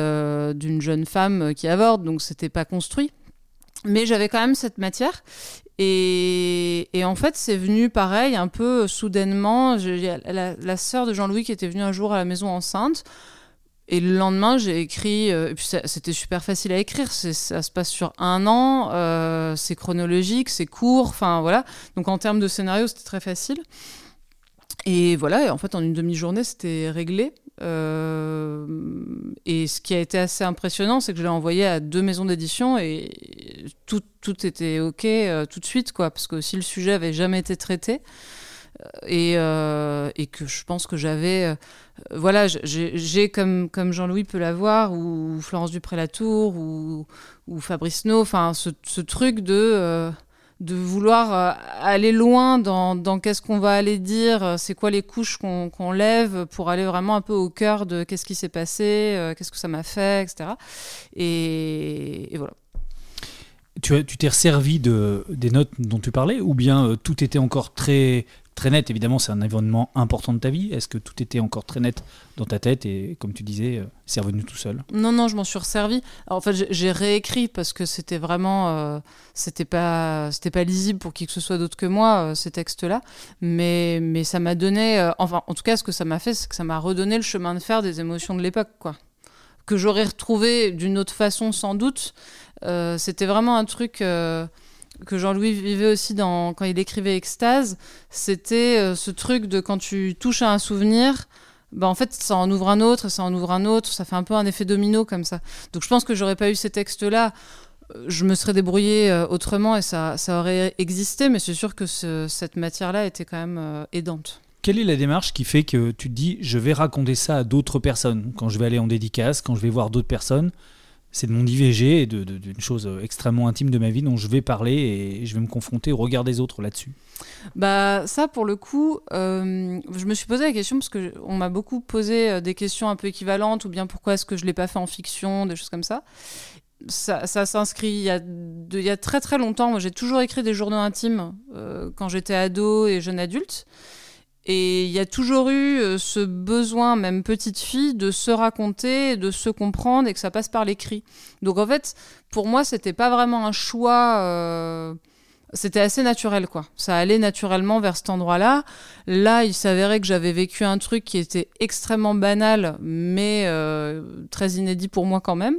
d'une jeune femme qui avorte donc c'était pas construit. Mais j'avais quand même cette matière. Et, en fait c'est venu pareil un peu soudainement. La, la sœur de Jean-Louis qui était venue un jour à la maison enceinte et le lendemain, j'ai écrit, euh, c'était super facile à écrire, ça se passe sur un an, euh, c'est chronologique, c'est court, enfin voilà. Donc en termes de scénario, c'était très facile. Et voilà, et en fait, en une demi-journée, c'était réglé. Euh, et ce qui a été assez impressionnant, c'est que je l'ai envoyé à deux maisons d'édition et tout, tout était OK tout de suite, quoi, parce que si le sujet avait jamais été traité. Et, et que je pense que j'avais voilà, j'ai comme, comme Jean-Louis peut l'avoir, ou Florence Dupré-Latour, ou, ou Fabrice No, enfin, ce, truc de, euh, de vouloir euh, aller loin dans, dans qu'est-ce qu'on va aller dire, euh, c'est quoi les couches qu'on lève pour aller vraiment un peu au cœur de qu'est-ce qui s'est passé, qu'est-ce que ça m'a fait, etc. Et, voilà. tu t'es resservi de, des notes dont tu parlais ou bien tout était encore très, très net Évidemment, c'est un événement important de ta vie. Est-ce que tout était encore très net dans ta tête et, comme tu disais, euh, c'est revenu tout seul? Non, non, je m'en suis resservi. en fait, j'ai réécrit parce que c'était vraiment. Euh, c'était pas, c'était pas lisible pour qui que ce soit d'autre que moi, ces textes-là. Mais, mais ça m'a donné. enfin, en tout cas, ce que ça m'a fait, c'est que ça m'a redonné le chemin de fer des émotions de l'époque, quoi. Que j'aurais retrouvé d'une autre façon, sans doute euh, c'était vraiment un truc euh, que Jean-Louis vivait aussi quand il écrivait Extase. C'était euh, ce truc de quand tu touches à un souvenir, bah en fait, ça en ouvre un autre, ça en ouvre un autre, ça fait un peu un effet domino comme ça. Donc je pense que j'aurais pas eu ces textes-là, je me serais débrouillé autrement et ça, ça aurait existé, mais c'est sûr que cette matière-là était quand même aidante. Quelle est la démarche qui fait que tu te dis je vais raconter ça à d'autres personnes? Quand je vais aller en dédicace, quand je vais voir d'autres personnes c'est de mon IVG et d'une chose extrêmement intime de ma vie dont je vais parler et je vais me confronter au regard des autres là-dessus. Bah ça pour le coup, euh, je me suis posé la question parce que on m'a beaucoup posé euh, des questions un peu équivalentes ou bien pourquoi est-ce que je l'ai pas fait en fiction, des choses comme ça. Ça, s'inscrit il, y a très très longtemps. Moi j'ai toujours écrit des journaux intimes euh, quand j'étais ado et jeune adulte. Et il y a toujours eu euh, ce besoin, même petite fille, de se raconter, de se comprendre et que ça passe par l'écrit. Donc en fait, pour moi, c'était pas vraiment un choix. Euh, c'était assez naturel, quoi. Ça allait naturellement vers cet endroit-là. Là, il s'avérait que j'avais vécu un truc qui était extrêmement banal, mais euh, très inédit pour moi quand même,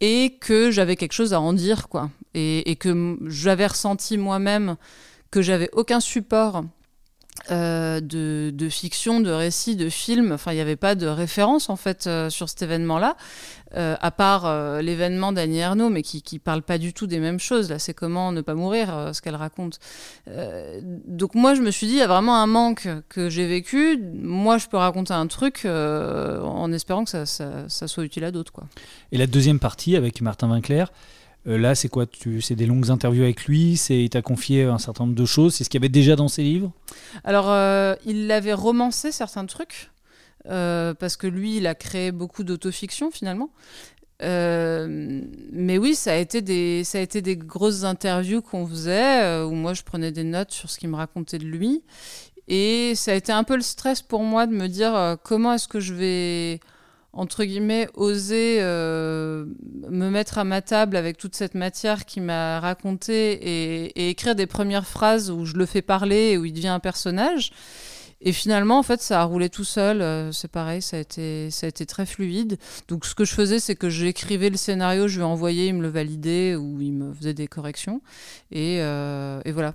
et que j'avais quelque chose à en dire, quoi. Et, et que j'avais ressenti moi-même que j'avais aucun support euh, de, fiction, de récits, de films. Enfin, il n'y avait pas de référence en fait euh, sur cet événement-là, euh, à part l'événement d'Annie Ernaux, mais qui ne parle pas du tout des mêmes choses. Là, c'est comment ne pas mourir, ce qu'elle raconte. donc moi, je me suis dit, il y a vraiment un manque que j'ai vécu. Moi, je peux raconter un truc en espérant que ça, ça, soit utile à d'autres. Quoi. Et la deuxième partie avec Martin Vinclair. Euh, là, c'est quoi C'est des longues interviews avec lui Il t'a confié un certain nombre de choses C'est ce qu'il y avait déjà dans ses livres? Alors, euh, il avait romancé certains trucs, euh, parce que lui, il a créé beaucoup d'autofiction finalement. mais oui, ça a, été des, ça a été des grosses interviews qu'on faisait, où moi je prenais des notes sur ce qu'il me racontait de lui. Et ça a été un peu le stress pour moi de me dire comment est-ce que je vais entre guillemets, oser euh, me mettre à ma table avec toute cette matière qui m'a raconté et, écrire des premières phrases où je le fais parler et où il devient un personnage. Et finalement, en fait, ça a roulé tout seul. Euh, c'est pareil, ça a, été, ça a été très fluide. Donc, ce que je faisais, c'est que j'écrivais le scénario, je lui envoyais, il me le validait ou il me faisait des corrections. Et, euh, et voilà.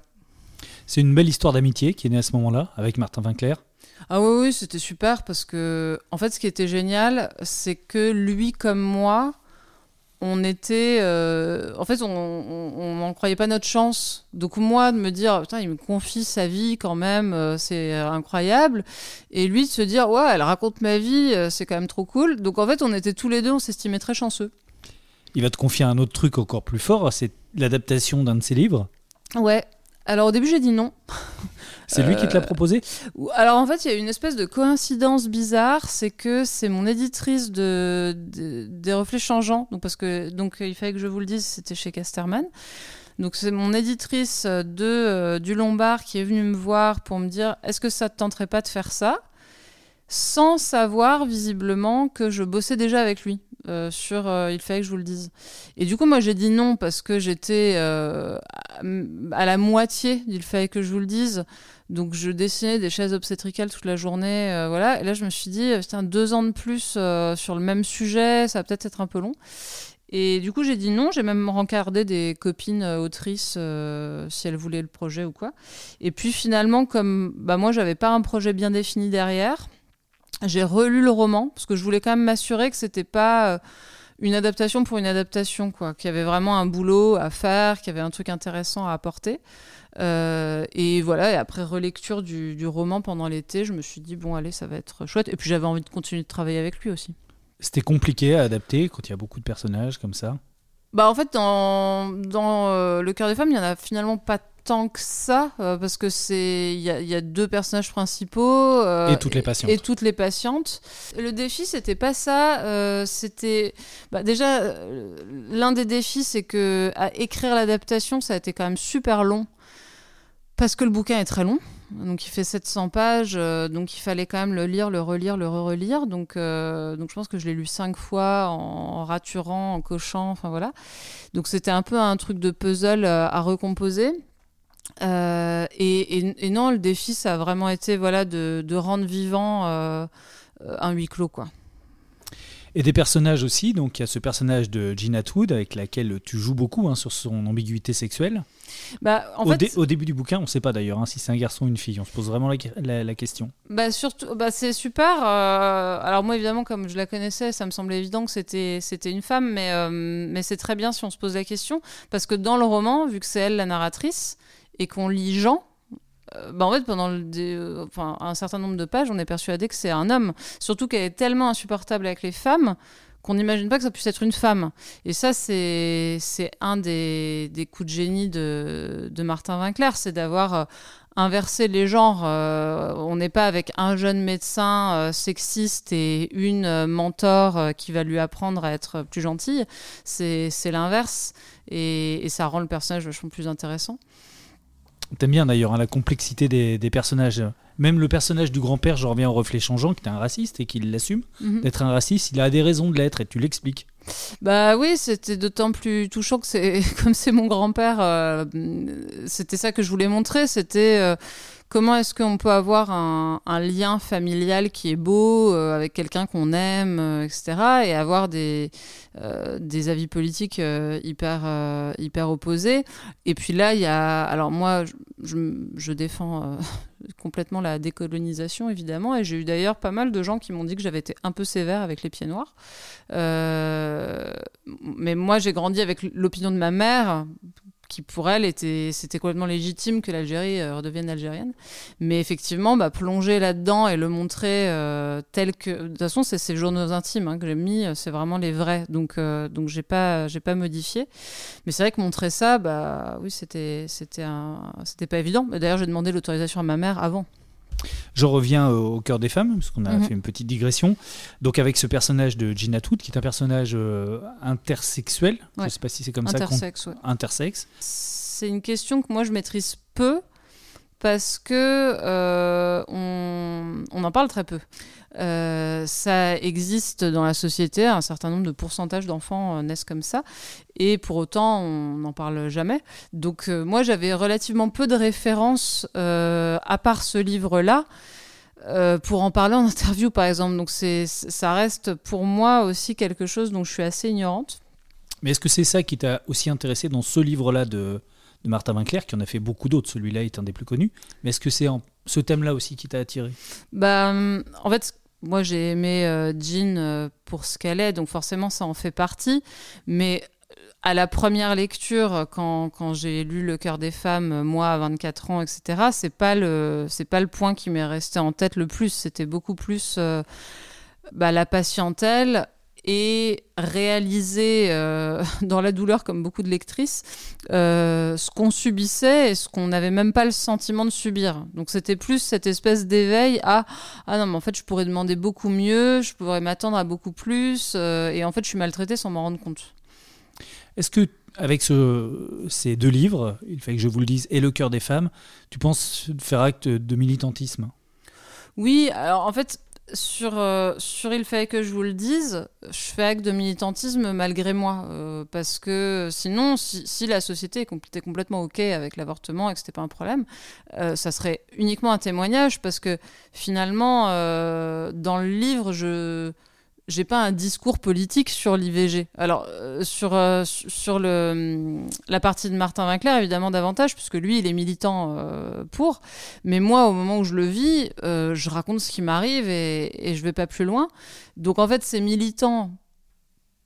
C'est une belle histoire d'amitié qui est née à ce moment-là avec Martin Vinclair. Ah oui, oui, c'était super parce que, en fait, ce qui était génial, c'est que lui comme moi, on était. Euh, en fait, on n'en croyait pas notre chance. Donc, moi, de me dire, putain, il me confie sa vie quand même, euh, c'est incroyable. Et lui, de se dire, ouais, elle raconte ma vie, euh, c'est quand même trop cool. Donc, en fait, on était tous les deux, on s'estimait très chanceux. Il va te confier un autre truc encore plus fort, c'est l'adaptation d'un de ses livres? Ouais, alors au début j'ai dit non. C'est lui qui te l'a proposé Alors en fait il y a une espèce de coïncidence bizarre, c'est que c'est mon éditrice de, des reflets changeants, donc parce que donc il fallait que je vous le dise, c'était chez Casterman. Donc c'est mon éditrice de euh, du Lombard qui est venue me voir pour me dire est-ce que ça te tenterait pas de faire ça? Sans savoir visiblement que je bossais déjà avec lui. Euh, sur euh, Il fallait que je vous le dise. Et du coup, moi, j'ai dit non parce que j'étais euh, à la moitié d'Il fallait que je vous le dise. Donc, je dessinais des chaises obstétricales toute la journée. voilà. Et là, je me suis dit, putain, deux ans de plus sur le même sujet, ça va peut-être être un peu long. Et du coup, j'ai dit non. J'ai même rencardé des copines autrices si elles voulaient le projet ou quoi. Et puis finalement, comme bah, moi, j'avais pas un projet bien défini derrière, j'ai relu le roman parce que je voulais quand même m'assurer que c'était pas euh, une adaptation pour une adaptation, quoi. Qu'il y avait vraiment un boulot à faire, qu'il y avait un truc intéressant à apporter. Euh, et voilà, et après relecture du, roman pendant l'été, je me suis dit, bon, allez, ça va être chouette. Et puis j'avais envie de continuer de travailler avec lui aussi. C'était compliqué à adapter quand il y a beaucoup de personnages comme ça? Bah, en fait, dans, dans euh, Le cœur des femmes, il y en a finalement pas tant que ça, euh, parce que c'est il y, a- il y a deux personnages principaux euh, Et toutes les patientes. Et, toutes les patientes. Le défi, c'était pas ça. euh, c'était bah, déjà l'un des défis, c'est que à écrire l'adaptation, ça a été quand même super long parce que le bouquin est très long. Donc il fait 700 pages, euh, donc il fallait quand même le lire, le relire, le re-relire. Donc, euh, donc je pense que je l'ai lu cinq fois en, en raturant, en cochant, enfin voilà. Donc c'était un peu un truc de puzzle euh, à recomposer. Euh, et, et- et non, le défi, ça a vraiment été voilà, de, de rendre vivant euh, euh, un huis clos. Quoi. Et des personnages aussi, donc il y a ce personnage de Jean Atwood avec laquelle tu joues beaucoup hein, sur son ambiguïté sexuelle. Bah, en au, fait, dé- au début du bouquin, on ne sait pas d'ailleurs hein, si c'est un garçon ou une fille. On se pose vraiment la, la- la question. Bah surtout, bah c'est super. euh, alors moi évidemment, comme je la connaissais, ça me semblait évident que c'était c'était une femme, mais euh, mais c'est très bien si on se pose la question parce que dans le roman, vu que c'est elle la narratrice et qu'on lit Jean. euh, Bah en fait, pendant euh, un certain nombre de pages, on est persuadé que c'est un homme. Surtout qu'elle est tellement insupportable avec les femmes qu'on n'imagine pas que ça puisse être une femme. Et ça, c'est un des, coups de génie de, Martin Winkler, c'est d'avoir euh, inversé les genres. On n'est pas avec un jeune médecin sexiste et une mentor qui va lui apprendre à être plus gentille. C'est c'est l'inverse. Et, et ça rend le personnage vachement plus intéressant. T'aimes bien d'ailleurs hein, la complexité des, des personnages. Même le personnage du grand-père, je reviens au reflet changeant, qui est un raciste et qui l'assume. Mhm. D'être un raciste, il a des raisons de l'être et tu l'expliques. Bah oui, c'était d'autant plus touchant que c'est comme c'est mon grand-père. euh, c'était ça que je voulais montrer. C'était euh, comment est-ce qu'on peut avoir un, lien familial qui est beau euh, avec quelqu'un qu'on aime, euh, etc. Et avoir des euh, avis politiques hyper opposés? Et puis là, il y a alors moi, je, défends. complètement la décolonisation évidemment et j'ai eu d'ailleurs pas mal de gens qui m'ont dit que j'avais été un peu sévère avec les pieds noirs mais moi, j'ai grandi avec l'opinion de ma mère, qui pour elle était, c'était complètement légitime que l'Algérie euh, redevienne algérienne. Mais effectivement, bah, plonger là-dedans et le montrer euh, tel que, de toute façon, c'est ces journaux intimes hein, que j'ai mis, euh, c'est vraiment les vrais. Donc, euh, donc j'ai pas, j'ai pas modifié. Mais c'est vrai que montrer ça, bah oui, c'était, c'était un, c'était pas évident. D'ailleurs, j'ai demandé l'autorisation à ma mère avant. Je reviens au, au cœur des femmes, parce qu'on a Mhm. fait une petite digression. Donc avec ce personnage de Jean Atwood, qui est un personnage euh, intersexuel, je ne sais pas si c'est comme ça qu'on... Intersexe, ouais. Intersexe. C'est une question que moi je maîtrise peu parce que euh, on, en parle très peu. Euh, ça existe dans la société, un certain nombre de pourcentages d'enfants euh, naissent comme ça, et pour autant on n'en parle jamais. Donc moi j'avais relativement peu de références à part ce livre-là. pour en parler en interview par exemple donc ça reste pour moi aussi quelque chose dont je suis assez ignorante Mais est-ce que c'est ça qui t'a aussi intéressé dans ce livre-là de, de Martin Winkler, qui en a fait beaucoup d'autres, celui-là est un des plus connus, mais est-ce que c'est ce thème-là aussi qui t'a attiré? Bah, hum, en fait, moi j'ai aimé euh, Jean euh, pour ce qu'elle est, donc forcément ça en fait partie. Mais euh, à la première lecture, euh, quand, j'ai lu Le cœur des femmes, euh, moi à 24 ans, etc., c'est pas pas le point qui m'est resté en tête le plus. C'était beaucoup plus euh, bah, la patientèle et réaliser euh, dans la douleur, comme beaucoup de lectrices, euh, ce qu'on subissait et ce qu'on n'avait même pas le sentiment de subir. Donc c'était plus cette espèce d'éveil à ah non mais en fait je pourrais demander beaucoup mieux, je pourrais m'attendre à beaucoup plus euh, et en fait je suis maltraitée sans m'en rendre compte. Est-ce que avec ce- ces deux livres, il fait que je vous le dise, et Le cœur des femmes, tu penses faire acte de militantisme? Oui, alors en fait sur, euh, sur Il fallait que je vous le dise, je fais acte de militantisme malgré moi. euh, parce que sinon, si, si la société était complètement OK avec l'avortement et que c'était pas un problème, euh, ça serait uniquement un témoignage. Parce que finalement, dans le livre, je j'ai pas un discours politique sur l'IVG. Alors euh, sur euh, su- sur le hum, la partie de Martin Winkler évidemment davantage puisque lui il est militant euh, pour mais moi au moment où je le vis je raconte ce qui m'arrive et, et je vais pas plus loin. Donc en fait c'est militant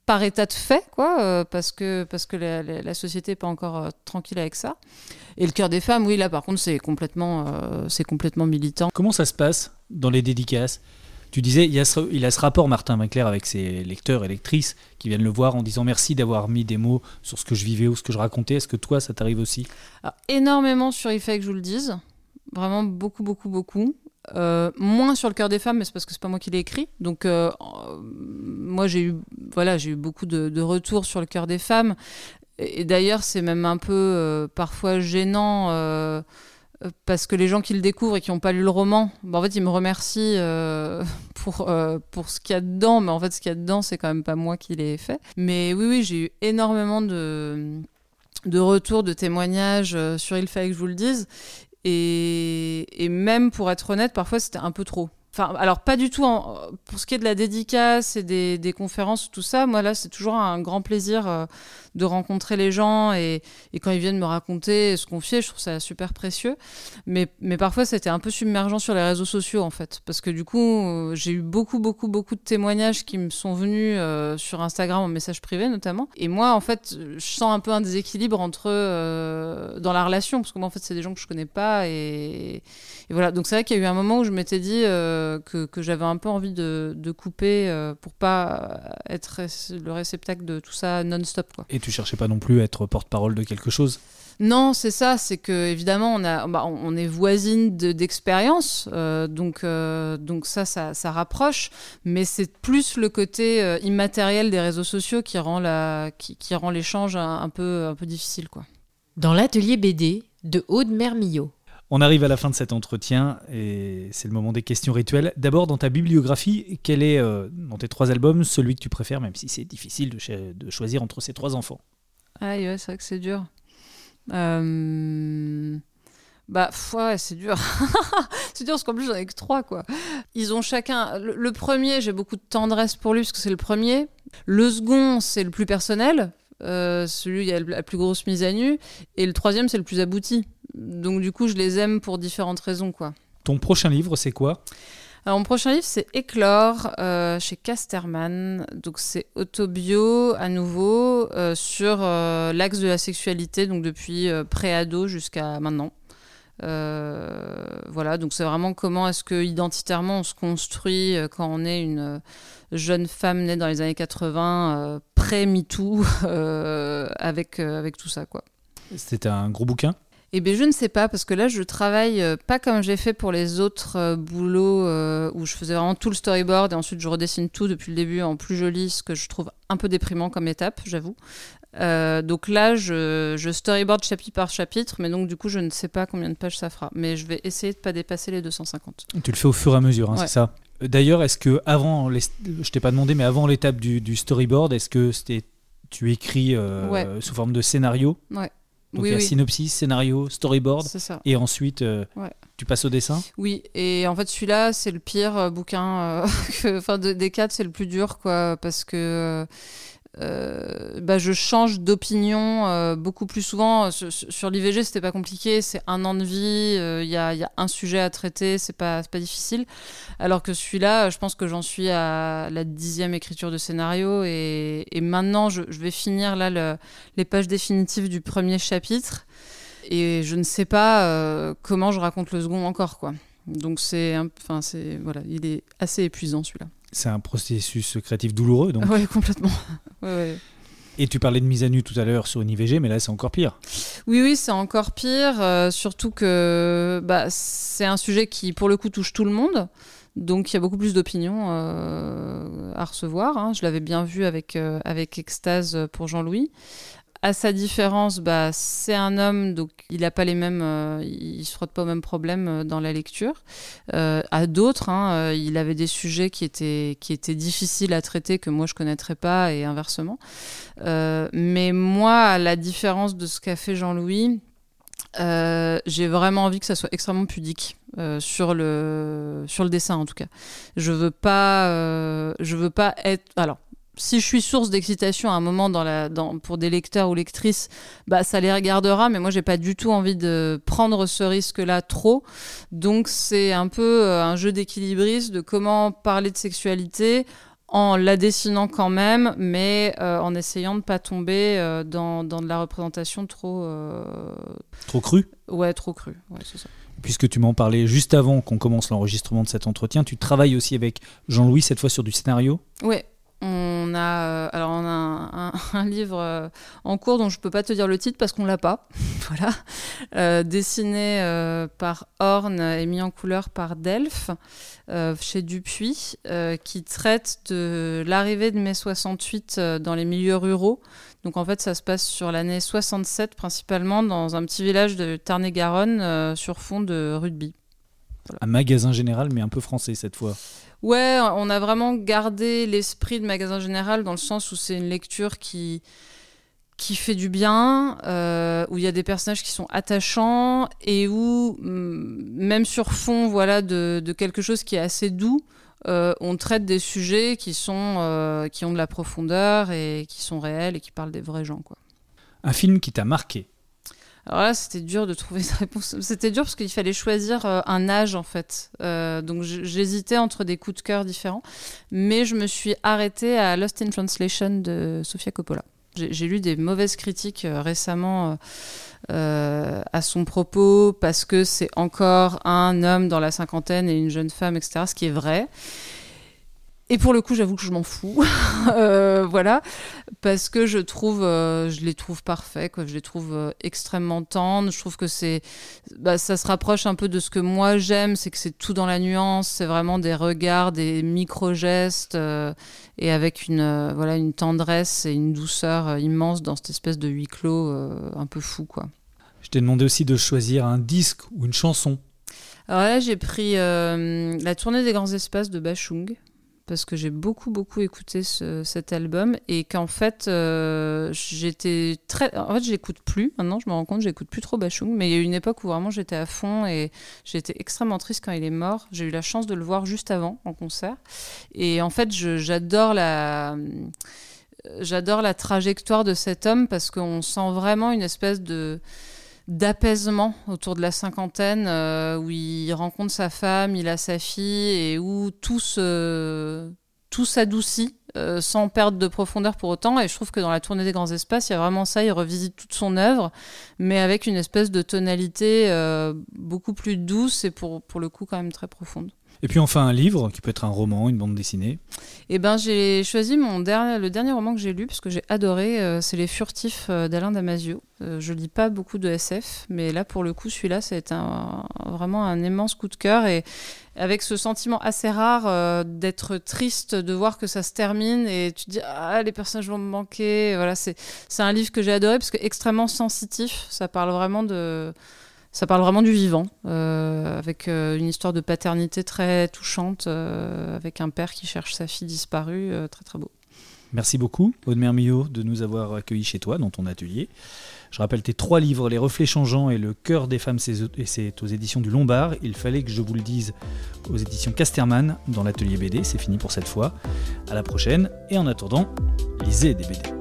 par état de fait quoi parce que parce que la, société est pas encore tranquille avec ça. Et le cœur des femmes oui là par contre c'est complètement c'est complètement militant. Comment ça se passe dans les dédicaces? Tu disais, il, a ce, rapport, Martin Winkler, avec ses lecteurs et lectrices qui viennent le voir en disant merci d'avoir mis des mots sur ce que je vivais ou ce que je racontais. Est-ce que toi, ça t'arrive aussi? Alors, Énormément sur Il fait que je vous le dise. Vraiment beaucoup, beaucoup, beaucoup. Euh, moins sur le cœur des femmes, mais c'est parce que c'est pas moi qui l'ai écrit. Donc, euh, moi, j'ai eu, voilà, eu beaucoup de, retours sur le cœur des femmes. Et, d'ailleurs, c'est même un peu euh, parfois gênant parce que les gens qui le découvrent et qui n'ont pas lu le roman, bah, en fait, ils me remercient euh, pour, euh, pour ce qu'il y a dedans. Mais en fait, ce qu'il y a dedans, c'est quand même pas moi qui l'ai fait. Mais oui, oui, j'ai eu énormément de, de retours, de témoignages euh, sur Il fallait que je vous le dise. Et, et même pour être honnête, parfois c'était un peu trop. Enfin, alors pas du tout pour ce qui est de la dédicace et des, conférences, tout ça. Moi là, c'est toujours un grand plaisir euh, de rencontrer les gens et, quand ils viennent me raconter, et se confier, je trouve ça super précieux. Mais, mais parfois c'était un peu submergent sur les réseaux sociaux en fait, parce que du coup euh, j'ai eu beaucoup beaucoup beaucoup de témoignages qui me sont venus euh, sur Instagram en message privé notamment. Et moi en fait, je sens un peu un déséquilibre entre dans la relation, parce que moi en fait c'est des gens que je connais pas et, voilà. Donc c'est vrai qu'il y a eu un moment où je m'étais dit que, que j'avais un peu envie de, de couper euh, pour pas être le réceptacle de tout ça non-stop quoi. Et tu cherchais pas non plus à être porte-parole de quelque chose? Non, c'est ça, c'est que évidemment on a, bah, on est voisine de- d'expérience, euh, donc euh, donc ça, ça, ça rapproche, mais c'est plus le côté euh, immatériel des réseaux sociaux qui rend la, qui, qui rend l'échange un, un peu un peu difficile quoi. Dans l'atelier BD de Aude Mermillot. On arrive à la fin de cet entretien et c'est le moment des questions rituelles. D'abord, dans ta bibliographie, quel est, euh, dans tes trois albums, celui que tu préfères, même si c'est difficile de, cho- de choisir entre ces trois enfants? Ah ouais, c'est vrai que c'est dur. Euh, Bah, c'est dur. c'est dur parce qu'en plus, j'en ai que trois, quoi. Ils ont chacun. Le premier, j'ai beaucoup de tendresse pour lui parce que c'est le premier. Le second, c'est le plus personnel. Euh, celui y a la plus grosse mise à nu. Et le troisième, c'est le plus abouti. Donc, du coup, je les aime pour différentes raisons, quoi. Ton prochain livre, c'est quoi? Alors, mon prochain livre, c'est Éclore euh, chez Casterman. Donc, c'est autobio à nouveau euh, sur euh, l'axe de la sexualité, donc depuis pré-ado jusqu'à maintenant. Euh, voilà, donc c'est vraiment comment est-ce que identitairement on se construit euh, quand on est une euh, jeune femme née dans les années 80, euh, pré-MeToo, euh, avec, avec tout ça, quoi. C'était un gros bouquin? Eh bien, je ne sais pas, parce que là, je travaille pas comme j'ai fait pour les autres boulots où je faisais vraiment tout le storyboard et ensuite je redessine tout depuis le début en plus joli, ce que je trouve un peu déprimant comme étape, j'avoue. Euh, donc là, je, je storyboard chapitre par chapitre, mais donc du coup, je ne sais pas combien de pages ça fera. Mais je vais essayer de pas dépasser les 250. Tu le fais au fur et à mesure, hein, Ouais. c'est ça Euh, D'ailleurs, est-ce que avant, les- je t'ai pas demandé, mais avant l'étape du, du storyboard, est-ce que c'était tu écris euh, Ouais. sous forme de scénario? Ouais. Donc Oui, il y a oui. synopsis, scénario, storyboard, C'est ça. et ensuite euh, Ouais. tu passes au dessin? Oui, et en fait celui-là c'est le pire bouquin, enfin de- des quatre c'est le plus dur quoi, parce que euh, bah, je change d'opinion euh, beaucoup plus souvent. Sur, sur- sur l'IVG c'était pas compliqué, c'est un an de vie, euh, il y, a, un sujet à traiter, c'est pas, pas difficile. Alors que celui-là, je pense que j'en suis à la dixième écriture de scénario et, maintenant je, vais finir là le- les pages définitives du premier chapitre. Et je ne sais pas euh, comment je raconte le second encore, quoi. Donc c'est, enfin c'est, voilà, il est assez épuisant celui-là. C'est un processus créatif douloureux. Donc. Ouais, complètement. Ouais, ouais. Et tu parlais de mise à nu tout à l'heure sur une IVG, mais là c'est encore pire. Oui, oui, c'est encore pire, euh, surtout que bah, c'est un sujet qui, pour le coup, touche tout le monde. Donc il y a beaucoup plus d'opinions euh, à recevoir. hein. Je l'avais bien vu avec, euh, avec Extase pour Jean-Louis. À sa différence, bah, c'est un homme, donc il n'a pas les mêmes, euh, il se frotte pas aux mêmes problèmes euh, dans la lecture. Euh, à d'autres, hein, euh, il avait des sujets qui étaient, qui étaient difficiles à traiter que moi je connaîtrais pas et inversement. Euh, mais moi, à la différence de ce qu'a fait Jean-Louis, j'ai vraiment envie que ça soit extrêmement pudique sur le sur le dessin en tout cas. Je veux pas je veux pas être alors si je suis source d'excitation à un moment dans la, dans, pour des lecteurs ou lectrices, bah, ça les regardera, mais moi, j'ai pas du tout envie de prendre ce risque-là trop. Donc, c'est un peu euh, un jeu d'équilibriste de comment parler de sexualité en la dessinant quand même, mais euh, en essayant de pas tomber euh, dans, dans de la représentation trop, euh, Trop cru ouais, trop crue. Ouais, c'est ça. Puisque tu m'en parlais juste avant qu'on commence l'enregistrement de cet entretien, tu travailles aussi avec Jean-Louis cette fois sur du scénario? Oui, on a, euh, alors on a un, livre euh, en cours dont je ne peux pas te dire le titre parce qu'on l'a pas. voilà. Euh, dessiné par Horn et mis en couleur par Delphes chez Dupuis, qui traite de l'arrivée de mai 68 dans les milieux ruraux. Donc en fait, ça se passe sur l'année 67 principalement dans un petit village de Tarn-et-Garonne sur fond de rugby. Un magasin général, mais un peu français cette fois. Ouais, on a vraiment gardé l'esprit de magasin général dans le sens où c'est une lecture qui qui fait du bien, euh, où il y a des personnages qui sont attachants et où mm, même sur fond voilà de, quelque chose qui est assez doux, euh, on traite des sujets qui sont euh, qui ont de la profondeur et qui sont réels et qui parlent des vrais gens quoi. Un film qui t'a marqué? Alors là, c'était dur de trouver une réponse. C'était dur parce qu'il fallait choisir euh, un âge, en fait. Euh, donc j'hésitais entre des coups de cœur différents. Mais je me suis arrêtée à Lost in Translation de Sofia Coppola. J'ai lu des mauvaises critiques euh, récemment à son propos parce que c'est encore un homme dans la cinquantaine et une jeune femme, etc. Ce qui est vrai. Et pour le coup, j'avoue que je m'en fous. Euh, voilà. Parce que je trouve, euh, je les trouve parfaits, quoi. Je les trouve euh, extrêmement tendres. Je trouve que c'est, bah, ça se rapproche un peu de ce que moi j'aime, c'est que c'est tout dans la nuance. C'est vraiment des regards, des micro-gestes, et avec une, voilà, une tendresse et une douceur immense dans cette espèce de huis clos un peu fou, quoi. Je t'ai demandé aussi de choisir un disque ou une chanson. Alors là, j'ai pris La tournée des grands espaces de Bachung parce que j'ai beaucoup beaucoup écouté cet album et qu'en fait euh, j'étais très en fait j'écoute plus. Maintenant je me rends compte j'écoute plus trop Bachung mais il y a eu une époque où vraiment j'étais à fond et j'étais extrêmement triste quand il est mort. J'ai eu la chance de le voir juste avant en concert. Et en fait j'adore la j'adore la trajectoire de cet homme parce qu'on sent vraiment une espèce de d'apaisement autour de la cinquantaine euh, où il rencontre sa femme, il a sa fille et où tout tout s'adoucit euh, sans perdre de profondeur pour autant. Et je trouve que dans la tournée des grands espaces, il y a vraiment ça. Il revisite toute son œuvre, mais avec une espèce de tonalité euh, beaucoup plus douce et pour, pour le coup quand même très profonde. Et puis enfin un livre, qui peut être un roman, une bande dessinée. Eh ben j'ai choisi mon dernier, le dernier roman que j'ai lu, parce que j'ai adoré, euh, c'est Les Furtifs euh, d'Alain Damasio. Euh, je lis pas beaucoup de SF, mais là pour le coup celui-là c'est un, vraiment un immense coup de cœur et avec ce sentiment assez rare d'être triste de voir que ça se termine et tu te dis ah les personnages vont me manquer. Voilà c'est c'est un livre que j'ai adoré parce que extrêmement sensitif, ça parle vraiment de ça parle vraiment du vivant, euh, avec euh, une histoire de paternité très touchante, euh, avec un père qui cherche sa fille disparue, très très beau. Merci beaucoup, Aude Millot, de nous avoir accueillis chez toi, dans ton atelier. Je rappelle tes trois livres, Les reflets changeants et Le cœur des femmes, et c'est aux éditions du Lombard. Il fallait que je vous le dise aux éditions Casterman, dans l'atelier BD. C'est fini pour cette fois. À la prochaine, et en attendant, lisez des BD.